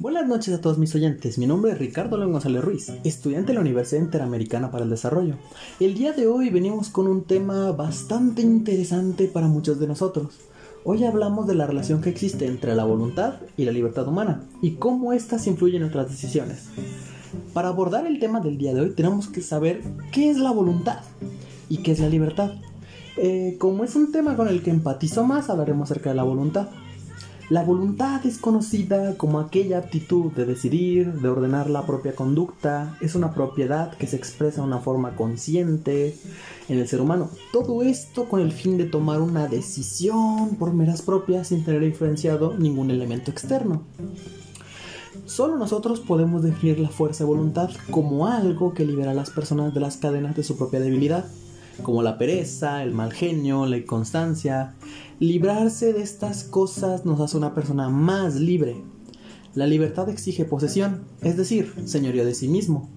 Buenas noches a todos mis oyentes, mi nombre es Ricardo León González Ruiz, estudiante de la Universidad Interamericana para el Desarrollo. El día de hoy venimos con un tema bastante interesante para muchos de nosotros. Hoy hablamos de la relación que existe entre la voluntad y la libertad humana y cómo éstas influyen en nuestras decisiones. Para abordar el tema del día de hoy tenemos que saber qué es la voluntad y qué es la libertad. Eh, como es un tema con el que empatizo más, hablaremos acerca de la voluntad. La voluntad es conocida como aquella aptitud de decidir, de ordenar la propia conducta, es una propiedad que se expresa de una forma consciente en el ser humano. Todo esto con el fin de tomar una decisión por meras propias sin tener influenciado ningún elemento externo. Solo nosotros podemos definir la fuerza de voluntad como algo que libera a las personas de las cadenas de su propia debilidad como la pereza, el mal genio, la inconstancia. Librarse de estas cosas nos hace una persona más libre. La libertad exige posesión, es decir, señorío de sí mismo,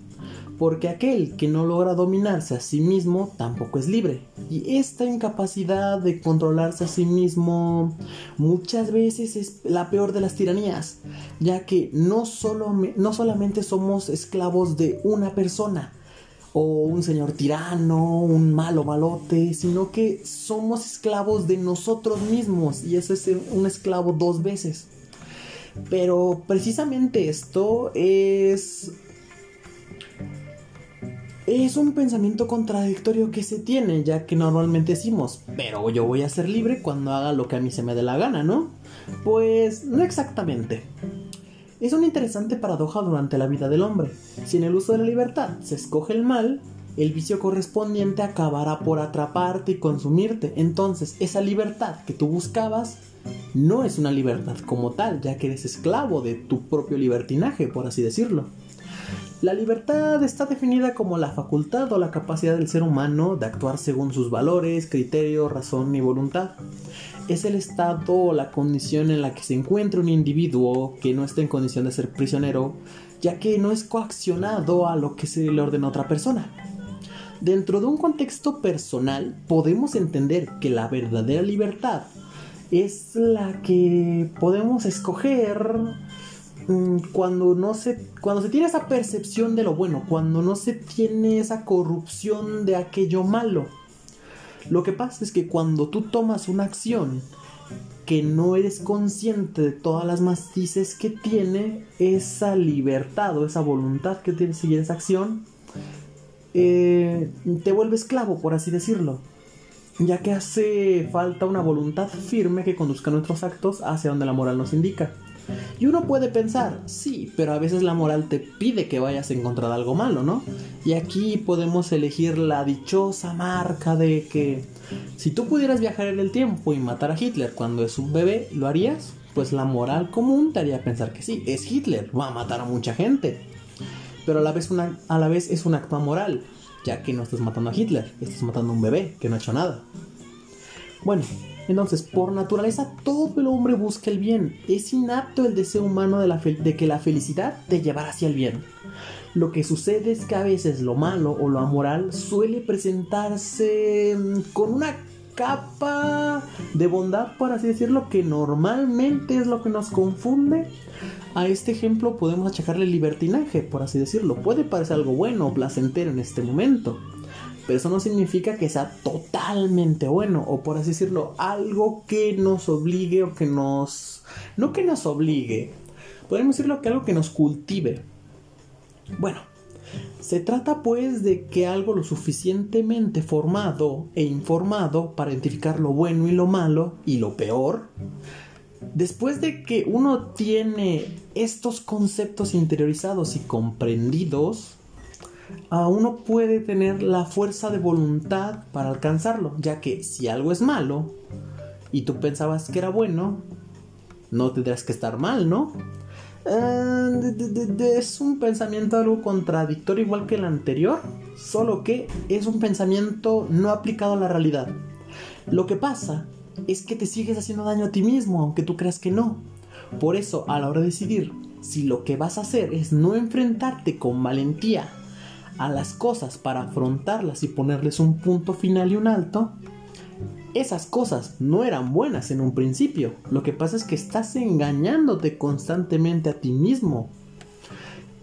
porque aquel que no logra dominarse a sí mismo tampoco es libre. Y esta incapacidad de controlarse a sí mismo muchas veces es la peor de las tiranías, ya que no, solo, no solamente somos esclavos de una persona, o un señor tirano, un malo malote, sino que somos esclavos de nosotros mismos y eso es un esclavo dos veces. Pero precisamente esto es es un pensamiento contradictorio que se tiene, ya que normalmente decimos, pero yo voy a ser libre cuando haga lo que a mí se me dé la gana, ¿no? Pues no exactamente. Es una interesante paradoja durante la vida del hombre. Si en el uso de la libertad se escoge el mal, el vicio correspondiente acabará por atraparte y consumirte. Entonces, esa libertad que tú buscabas no es una libertad como tal, ya que eres esclavo de tu propio libertinaje, por así decirlo. La libertad está definida como la facultad o la capacidad del ser humano de actuar según sus valores, criterios, razón y voluntad. Es el estado o la condición en la que se encuentra un individuo que no está en condición de ser prisionero, ya que no es coaccionado a lo que se le ordena a otra persona. Dentro de un contexto personal, podemos entender que la verdadera libertad es la que podemos escoger Mm, cuando no se cuando se tiene esa percepción de lo bueno, cuando no se tiene esa corrupción de aquello malo. Lo que pasa es que cuando tú tomas una acción que no eres consciente de todas las matices que tiene esa libertad o esa voluntad que tiene seguir esa acción, eh, te vuelve esclavo, por así decirlo. Ya que hace falta una voluntad firme que conduzca nuestros actos hacia donde la moral nos indica. Y uno puede pensar, sí, pero a veces la moral te pide que vayas a encontrar algo malo, ¿no? Y aquí podemos elegir la dichosa marca de que si tú pudieras viajar en el tiempo y matar a Hitler cuando es un bebé, ¿lo harías? Pues la moral común te haría pensar que sí, es Hitler, va a matar a mucha gente. Pero a la vez, a la vez es un acto amoral, ya que no estás matando a Hitler, estás matando a un bebé que no ha hecho nada. Bueno, entonces, por naturaleza, todo el hombre busca el bien. Es inapto el deseo humano de, que la felicidad te llevará hacia el bien. Lo que sucede es que a veces lo malo o lo amoral suele presentarse mm, con una capa de bondad, por así decirlo, que normalmente es lo que nos confunde. A este ejemplo podemos achacarle libertinaje, por así decirlo. Puede parecer algo bueno o placentero en este momento pero eso no significa que sea totalmente bueno, o por así decirlo, algo que nos obligue o que nos... No que nos obligue, podemos decirlo que algo que nos cultive. Bueno, se trata pues de que algo lo suficientemente formado e informado para identificar lo bueno y lo malo y lo peor, después de que uno tiene estos conceptos interiorizados y comprendidos, uno puede tener la fuerza de voluntad para alcanzarlo, ya que si algo es malo y tú pensabas que era bueno, no tendrías que estar mal, ¿no? Eh, es un pensamiento algo contradictorio igual que el anterior, solo que es un pensamiento no aplicado a la realidad. Lo que pasa es que te sigues haciendo daño a ti mismo, aunque tú creas que no. Por eso, a la hora de decidir si lo que vas a hacer es no enfrentarte con valentía a las cosas para afrontarlas y ponerles un punto final y un alto, esas cosas no eran buenas en un principio. Lo que pasa es que estás engañándote constantemente a ti mismo.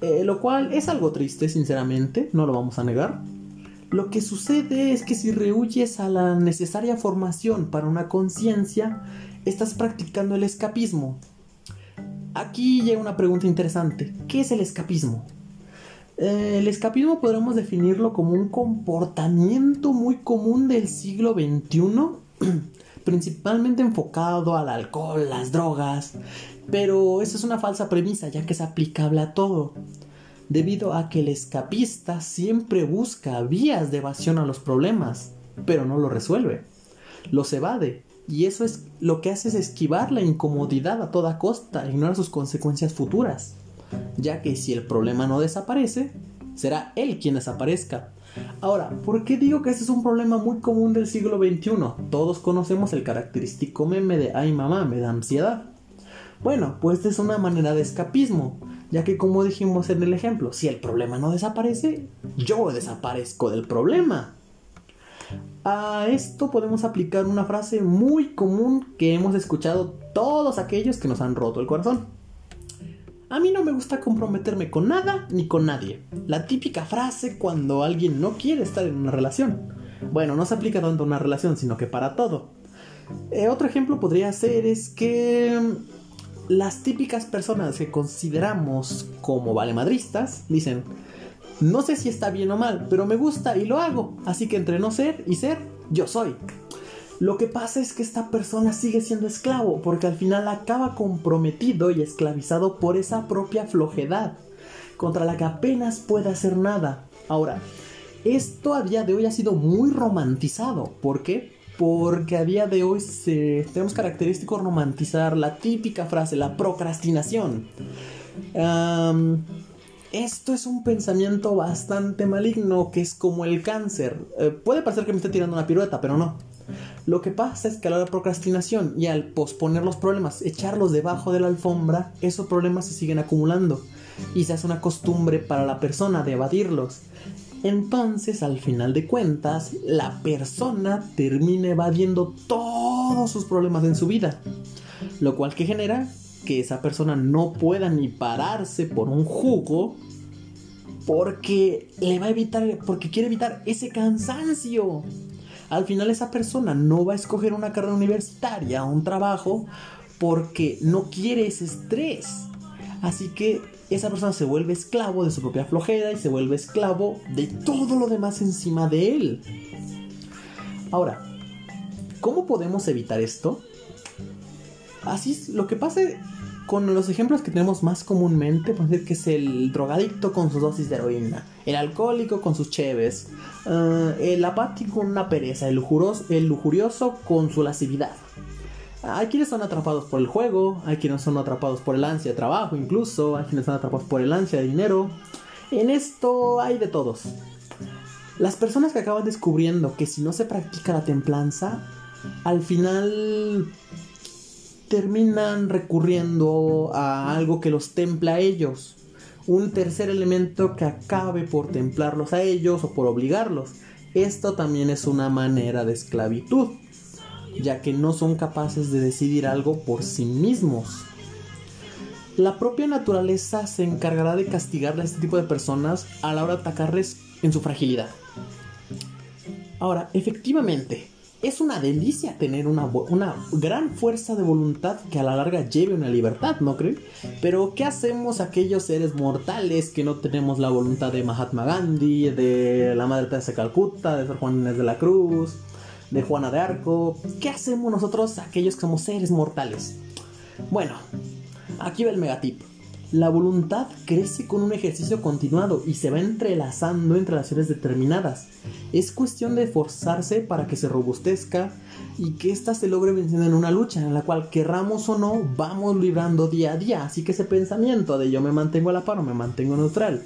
Eh, lo cual es algo triste, sinceramente, no lo vamos a negar. Lo que sucede es que si rehuyes a la necesaria formación para una conciencia, estás practicando el escapismo. Aquí llega una pregunta interesante. ¿Qué es el escapismo? Eh, el escapismo podríamos definirlo como un comportamiento muy común del siglo XXI, principalmente enfocado al alcohol, las drogas, pero eso es una falsa premisa ya que es aplicable a todo, debido a que el escapista siempre busca vías de evasión a los problemas, pero no lo resuelve, los evade, y eso es lo que hace es esquivar la incomodidad a toda costa, ignorar sus consecuencias futuras, ya que si el problema no desaparece, será él quien desaparezca. Ahora, ¿por qué digo que este es un problema muy común del siglo XXI? Todos conocemos el característico meme de ay mamá, me da ansiedad. Bueno, pues es una manera de escapismo, ya que como dijimos en el ejemplo, si el problema no desaparece, yo desaparezco del problema. A esto podemos aplicar una frase muy común que hemos escuchado todos aquellos que nos han roto el corazón. A mí no me gusta comprometerme con nada ni con nadie. La típica frase cuando alguien no quiere estar en una relación. Bueno, no se aplica tanto a una relación, sino que para todo. Eh, otro ejemplo podría ser es que las típicas personas que consideramos como valemadristas dicen, no sé si está bien o mal, pero me gusta y lo hago, así que entre no ser y ser, yo soy. Lo que pasa es que esta persona sigue siendo esclavo, porque al final acaba comprometido y esclavizado por esa propia flojedad, contra la que apenas puede hacer nada. Ahora, esto a día de hoy ha sido muy romantizado. ¿Por qué? porque a día de hoy tenemos característico romantizar la típica frase, la procrastinación. esto es un pensamiento bastante maligno que es como el cáncer. Eh, puede parecer que me esté tirando una pirueta, pero no. Lo que pasa es que a la procrastinación y al posponer los problemas, echarlos debajo de la alfombra, esos problemas se siguen acumulando y se hace una costumbre para la persona de evadirlos. Entonces, al final de cuentas, la persona termina evadiendo todos sus problemas en su vida. Lo cual que genera que esa persona no pueda ni pararse por un jugo porque le va a evitar, porque quiere evitar ese cansancio. Al final esa persona no va a escoger una carrera universitaria o un trabajo porque no quiere ese estrés. Así que esa persona se vuelve esclavo de su propia flojera y se vuelve esclavo de todo lo demás encima de él. Ahora, ¿cómo podemos evitar esto? Así es, lo que pasa con los ejemplos que tenemos más comúnmente, podemos decir que es el drogadicto con sus dosis de heroína, el alcohólico con sus cheves, eh, el apático con una pereza, el lujurioso con su lascividad. Hay quienes son atrapados por el juego, hay quienes son atrapados por el ansia de trabajo incluso, hay quienes son atrapados por el ansia de dinero. En esto hay de todos. Las personas que acaban descubriendo que si no se practica la templanza, al final terminan recurriendo a algo que los templa a ellos. Un tercer elemento que acabe por templarlos a ellos o por obligarlos. Esto también es una manera de esclavitud ya que no son capaces de decidir algo por sí mismos. La propia naturaleza se encargará de castigarle a este tipo de personas a la hora de atacarles en su fragilidad. Ahora, efectivamente, es una delicia tener una, gran fuerza de voluntad que a la larga lleve una libertad, ¿no creen? Pero ¿qué hacemos aquellos seres mortales que no tenemos la voluntad de Mahatma Gandhi, de la Madre Teresa de Calcuta, de Sor Juan de la Cruz, de Juana de Arco. ¿Qué hacemos nosotros, aquellos que somos seres mortales? Bueno, aquí va el megatip. La voluntad crece con un ejercicio continuado y se va entrelazando en relaciones determinadas. Es cuestión de esforzarse para que se robustezca y que ésta se logre venciendo en una lucha en la cual querramos o no vamos librando día a día. Así que ese pensamiento de yo me mantengo a la par o me mantengo neutral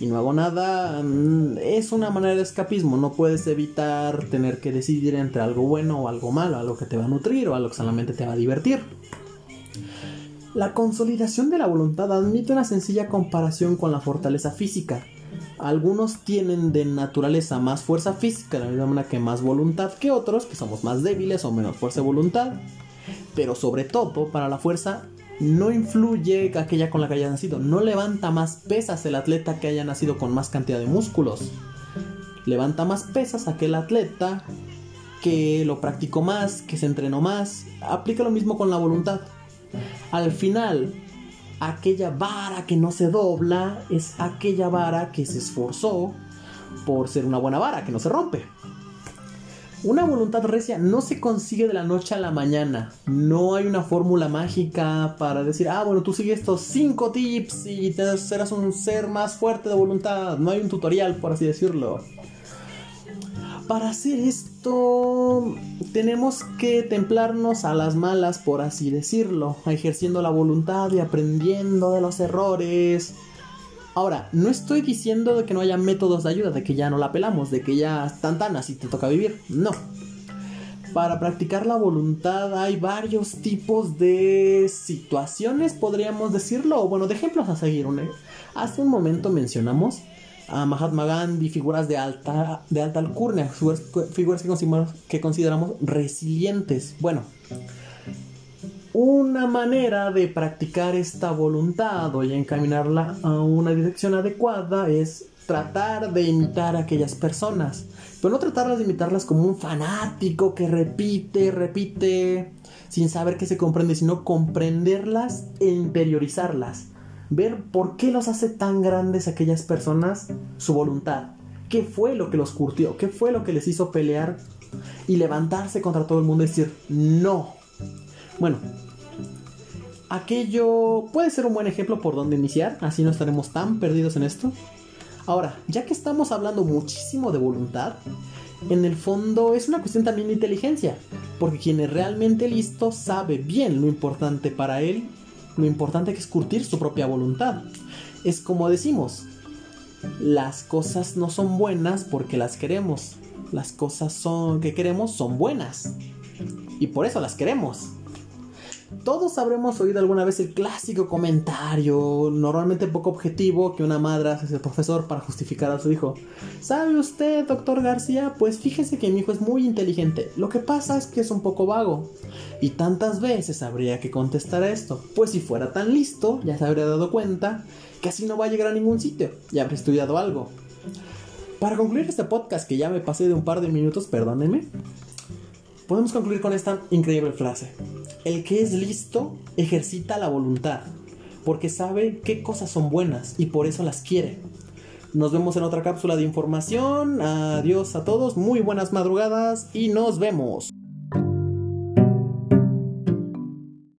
y no hago nada, mm, es una manera de escapismo. No puedes evitar tener que decidir entre algo bueno o algo malo, algo que te va a nutrir o algo que solamente te va a divertir. La consolidación de la voluntad admite una sencilla comparación con la fortaleza física. Algunos tienen de naturaleza más fuerza física, de la misma manera que más voluntad que otros, que somos más débiles o menos fuerza de voluntad. Pero sobre todo, para la fuerza no influye aquella con la que haya nacido. No levanta más pesas el atleta que haya nacido con más cantidad de músculos. Levanta más pesas aquel atleta que lo practicó más, que se entrenó más. Aplica lo mismo con la voluntad. Al final, aquella vara que no se dobla es aquella vara que se esforzó por ser una buena vara, que no se rompe. Una voluntad recia no se consigue de la noche a la mañana. No hay una fórmula mágica para decir, ah, bueno, tú sigues estos 5 tips y serás un ser más fuerte de voluntad. No hay un tutorial, por así decirlo. Para hacer esto, tenemos que templarnos a las malas, por así decirlo, ejerciendo la voluntad y aprendiendo de los errores Ahora, no estoy diciendo de que no haya métodos de ayuda, de que ya no la pelamos, de que ya tan tan así te toca vivir. No. Para practicar la voluntad hay varios tipos de situaciones, podríamos decirlo, o bueno, de ejemplos a seguir. Hace un momento mencionamos a Mahatma Gandhi, figuras de alta, de alta alcurnia, figuras que que consideramos resilientes. Bueno, una manera de practicar esta voluntad o encaminarla a una dirección adecuada es tratar de imitar a aquellas personas. Pero no tratarlas de imitarlas como un fanático que repite, repite, sin saber que se comprende, sino comprenderlas e interiorizarlas. Ver por qué los hace tan grandes aquellas personas su voluntad. ¿Qué fue lo que los curtió? ¿Qué fue lo que les hizo pelear y levantarse contra todo el mundo y decir no? Bueno, aquello puede ser un buen ejemplo por donde iniciar, así no estaremos tan perdidos en esto. Ahora, ya que estamos hablando muchísimo de voluntad, en el fondo es una cuestión también de inteligencia, porque quien es realmente listo sabe bien lo importante para él, lo importante es curtir su propia voluntad. Es como decimos, las cosas no son buenas porque las queremos, las cosas son que queremos son buenas y por eso las queremos. Todos habremos oído alguna vez el clásico comentario, normalmente poco objetivo, que una madre hace al profesor para justificar a su hijo. ¿Sabe usted, doctor García? Pues fíjese que mi hijo es muy inteligente. Lo que pasa es que es un poco vago. Y tantas veces habría que contestar a esto. Pues si fuera tan listo, ya se habría dado cuenta que así no va a llegar a ningún sitio. Ya habría estudiado algo. Para concluir este podcast, que ya me pasé de un par de minutos, perdónenme, podemos concluir con esta increíble frase. El que es listo ejercita la voluntad, porque sabe qué cosas son buenas y por eso las quiere. Nos vemos en otra cápsula de información. Adiós a todos, muy buenas madrugadas y nos vemos.